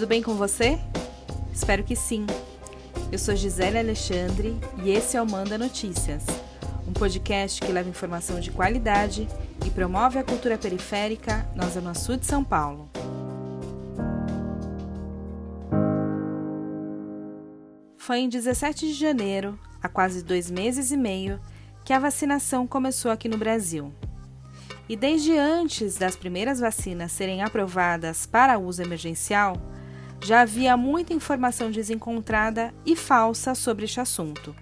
Tudo bem com você? Espero que sim. Eu sou Gisele Alexandre e esse é o Manda Notícias, um podcast que leva informação de qualidade e promove a cultura periférica na Zona Sul de São Paulo. Foi em 17 de janeiro, há quase dois meses e meio, que a vacinação começou aqui no Brasil. E desde antes das primeiras vacinas serem aprovadas para uso emergencial, já havia muita informação desencontrada e falsa sobre este assunto.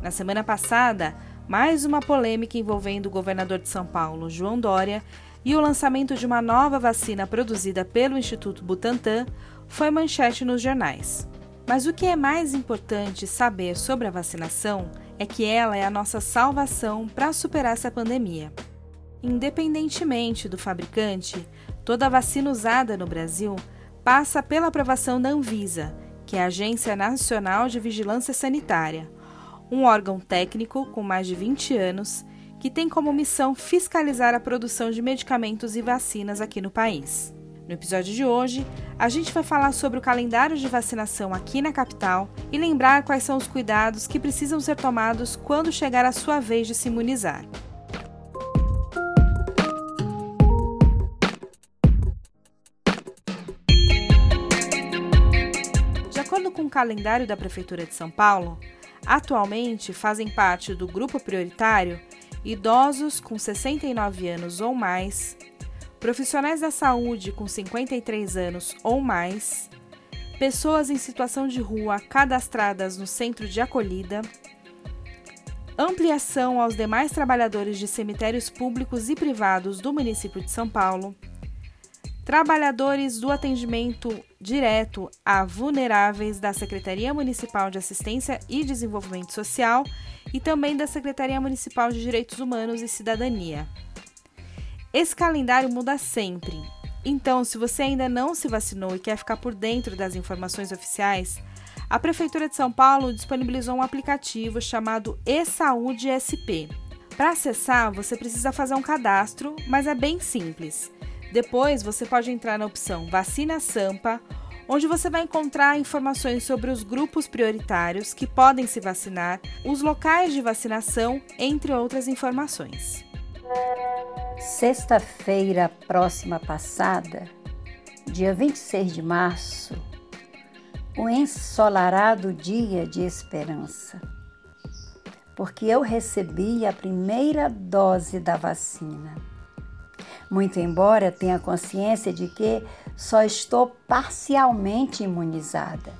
Na semana passada, mais uma polêmica envolvendo o governador de São Paulo, João Dória, e o lançamento de uma nova vacina produzida pelo Instituto Butantan foi manchete nos jornais. Mas o que é mais importante saber sobre a vacinação é que ela é a nossa salvação para superar essa pandemia. Independentemente do fabricante, toda vacina usada no Brasil passa pela aprovação da Anvisa, que é a Agência Nacional de Vigilância Sanitária, um órgão técnico com mais de 20 anos que tem como missão fiscalizar a produção de medicamentos e vacinas aqui no país. No episódio de hoje, a gente vai falar sobre o calendário de vacinação aqui na capital e lembrar quais são os cuidados que precisam ser tomados quando chegar a sua vez de se imunizar. Calendário da Prefeitura de São Paulo, atualmente fazem parte do grupo prioritário idosos com 69 anos ou mais, profissionais da saúde com 53 anos ou mais, pessoas em situação de rua cadastradas no centro de acolhida, ampliação aos demais trabalhadores de cemitérios públicos e privados do município de São Paulo trabalhadores do atendimento direto a vulneráveis da Secretaria Municipal de Assistência e Desenvolvimento Social e também da Secretaria Municipal de Direitos Humanos e Cidadania. Esse calendário muda sempre. Então, se você ainda não se vacinou e quer ficar por dentro das informações oficiais, a Prefeitura de São Paulo disponibilizou um aplicativo chamado e-Saúde SP. Para acessar, você precisa fazer um cadastro, mas é bem simples. Depois, você pode entrar na opção Vacina Sampa, onde você vai encontrar informações sobre os grupos prioritários que podem se vacinar, os locais de vacinação, entre outras informações. Sexta-feira próxima passada, dia 26 de março, o ensolarado dia de esperança, porque eu recebi a primeira dose da vacina muito embora tenha consciência de que só estou parcialmente imunizada,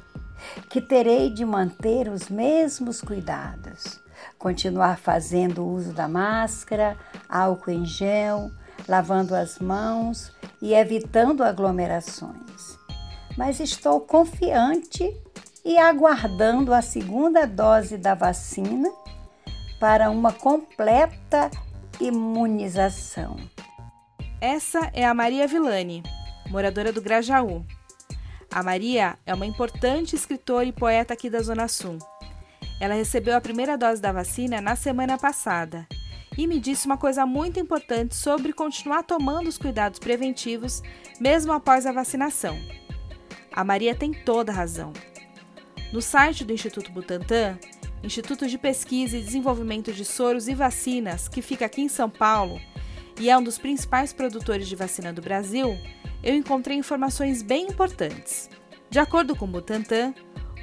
que terei de manter os mesmos cuidados, continuar fazendo uso da máscara, álcool em gel, lavando as mãos e evitando aglomerações. Mas estou confiante e aguardando a segunda dose da vacina para uma completa imunização. Essa é a Maria Villani, moradora do Grajaú. A Maria é uma importante escritora e poeta aqui da Zona Sul. Ela recebeu a primeira dose da vacina na semana passada e me disse uma coisa muito importante sobre continuar tomando os cuidados preventivos mesmo após a vacinação. A Maria tem toda razão. No site do Instituto Butantan, Instituto de Pesquisa e Desenvolvimento de Soros e Vacinas, que fica aqui em São Paulo, e é um dos principais produtores de vacina do Brasil, eu encontrei informações bem importantes. De acordo com o Butantan,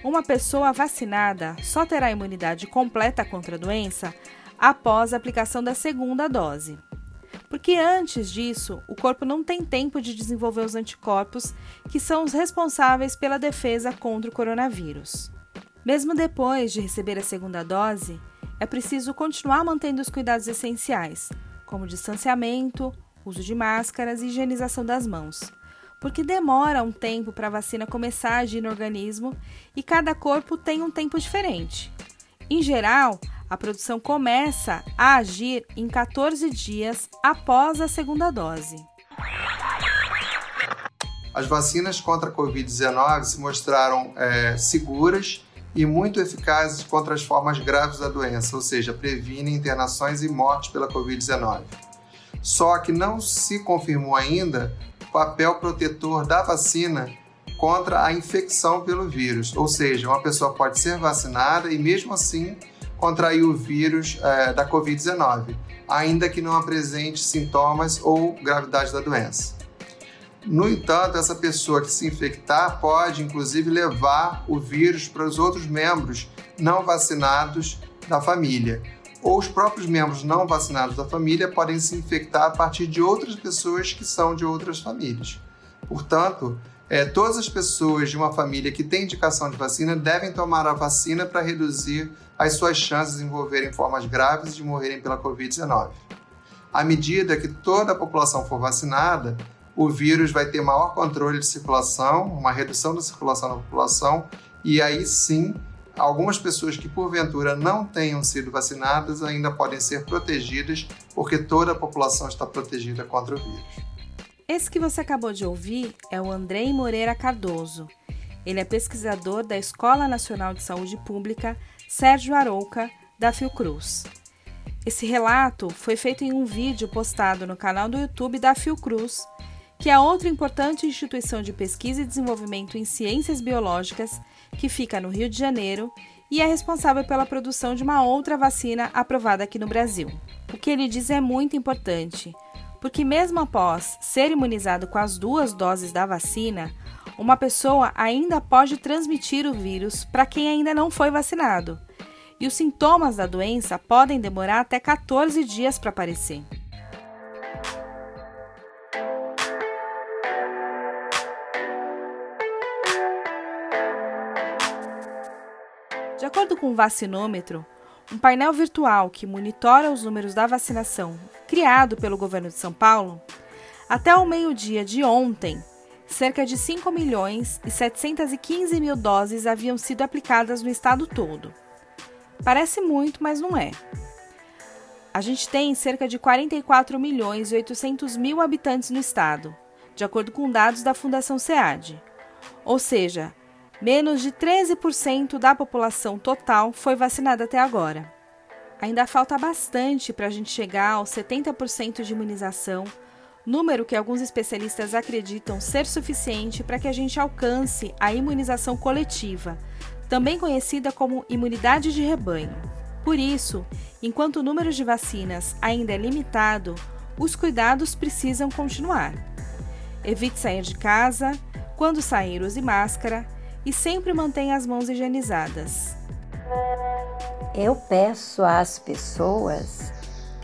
uma pessoa vacinada só terá imunidade completa contra a doença após a aplicação da segunda dose. Porque antes disso, o corpo não tem tempo de desenvolver os anticorpos que são os responsáveis pela defesa contra o coronavírus. Mesmo depois de receber a segunda dose, é preciso continuar mantendo os cuidados essenciais, como distanciamento, uso de máscaras e higienização das mãos, porque demora um tempo para a vacina começar a agir no organismo e cada corpo tem um tempo diferente. Em geral, a produção começa a agir em 14 dias após a segunda dose. As vacinas contra a Covid-19 se mostraram é, seguras e muito eficazes contra as formas graves da doença, ou seja, previne internações e mortes pela Covid-19. Só que não se confirmou ainda o papel protetor da vacina contra a infecção pelo vírus, ou seja, uma pessoa pode ser vacinada e mesmo assim contrair o vírus é, da Covid-19, ainda que não apresente sintomas ou gravidade da doença. No entanto, essa pessoa que se infectar pode, inclusive, levar o vírus para os outros membros não vacinados da família. Ou os próprios membros não vacinados da família podem se infectar a partir de outras pessoas que são de outras famílias. Portanto, é, todas as pessoas de uma família que tem indicação de vacina devem tomar a vacina para reduzir as suas chances de envolverem formas graves de morrerem pela Covid-19. À medida que toda a população for vacinada, o vírus vai ter maior controle de circulação, uma redução da circulação na população, e aí sim, algumas pessoas que porventura não tenham sido vacinadas ainda podem ser protegidas, porque toda a população está protegida contra o vírus. Esse que você acabou de ouvir é o Andrei Moreira Cardoso. Ele é pesquisador da Escola Nacional de Saúde Pública Sérgio Arouca, da Fiocruz. Esse relato foi feito em um vídeo postado no canal do YouTube da Fiocruz, que é outra importante instituição de pesquisa e desenvolvimento em ciências biológicas que fica no Rio de Janeiro e é responsável pela produção de uma outra vacina aprovada aqui no Brasil. O que ele diz é muito importante porque, mesmo após ser imunizado com as duas doses da vacina, uma pessoa ainda pode transmitir o vírus para quem ainda não foi vacinado. E os sintomas da doença podem demorar até 14 dias para aparecer. De acordo com o vacinômetro, um painel virtual que monitora os números da vacinação, criado pelo governo de São Paulo, até o meio-dia de ontem, cerca de 5 milhões e 715 mil doses haviam sido aplicadas no estado todo. Parece muito, mas não é. A gente tem cerca de 44 milhões e 800 mil habitantes no estado, de acordo com dados da Fundação SEAD. Ou seja, Menos de 13% da população total foi vacinada até agora. Ainda falta bastante para a gente chegar aos 70% de imunização, número que alguns especialistas acreditam ser suficiente para que a gente alcance a imunização coletiva, também conhecida como imunidade de rebanho. Por isso, enquanto o número de vacinas ainda é limitado, os cuidados precisam continuar. Evite sair de casa, quando sair, use máscara e sempre mantenha as mãos higienizadas. Eu peço às pessoas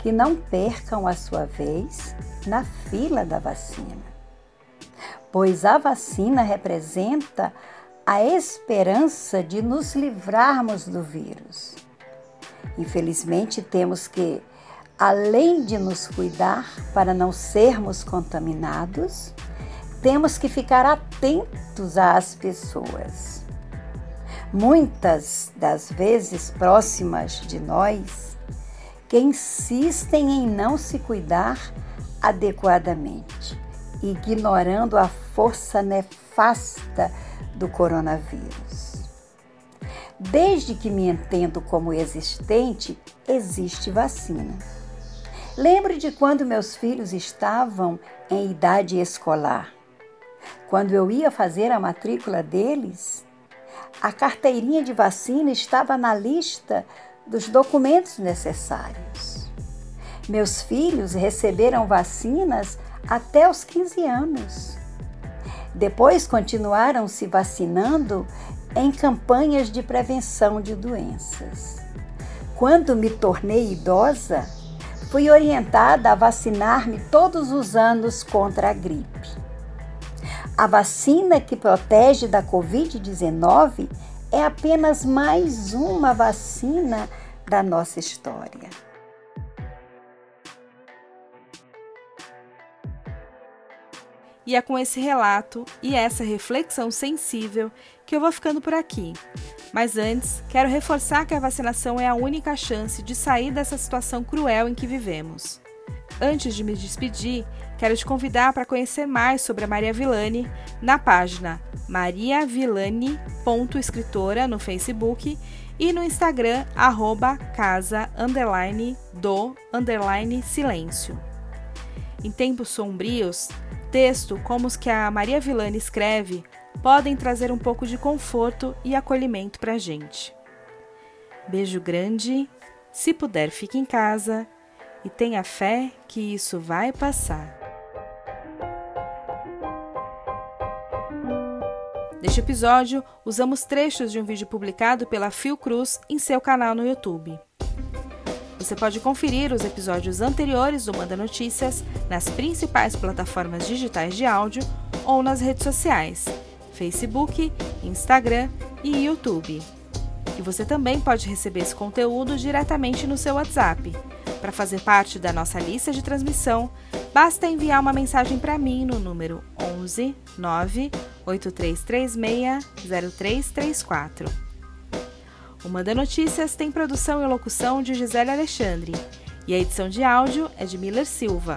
que não percam a sua vez na fila da vacina, pois a vacina representa a esperança de nos livrarmos do vírus. Infelizmente, temos que, além de nos cuidar para não sermos contaminados, temos que ficar atentos às pessoas. Muitas das vezes próximas de nós, que insistem em não se cuidar adequadamente, ignorando a força nefasta do coronavírus. Desde que me entendo como existente, existe vacina. Lembro de quando meus filhos estavam em idade escolar. Quando eu ia fazer a matrícula deles, a carteirinha de vacina estava na lista dos documentos necessários. Meus filhos receberam vacinas até os 15 anos. Depois continuaram se vacinando em campanhas de prevenção de doenças. Quando me tornei idosa, fui orientada a vacinar-me todos os anos contra a gripe. A vacina que protege da Covid-19 é apenas mais uma vacina da nossa história. E é com esse relato e essa reflexão sensível que eu vou ficando por aqui. Mas antes, quero reforçar que a vacinação é a única chance de sair dessa situação cruel em que vivemos. Antes de me despedir, quero te convidar para conhecer mais sobre a Maria Villani na página mariavillani.escritora no Facebook e no Instagram, arroba casa, underline, do, underline, silêncio. Em tempos sombrios, texto como os que a Maria Villani escreve podem trazer um pouco de conforto e acolhimento para a gente. Beijo grande, se puder, fique em casa e tenha fé que isso vai passar. Neste episódio, usamos trechos de um vídeo publicado pela Fiocruz em seu canal no YouTube. Você pode conferir os episódios anteriores do Manda Notícias nas principais plataformas digitais de áudio ou nas redes sociais, Facebook, Instagram e YouTube. E você também pode receber esse conteúdo diretamente no seu WhatsApp. Para fazer parte da nossa lista de transmissão, basta enviar uma mensagem para mim no número 11 9 8336 0334. O Manda Notícias tem produção e locução de Gisele Alexandre e a edição de áudio é de Miller Silva.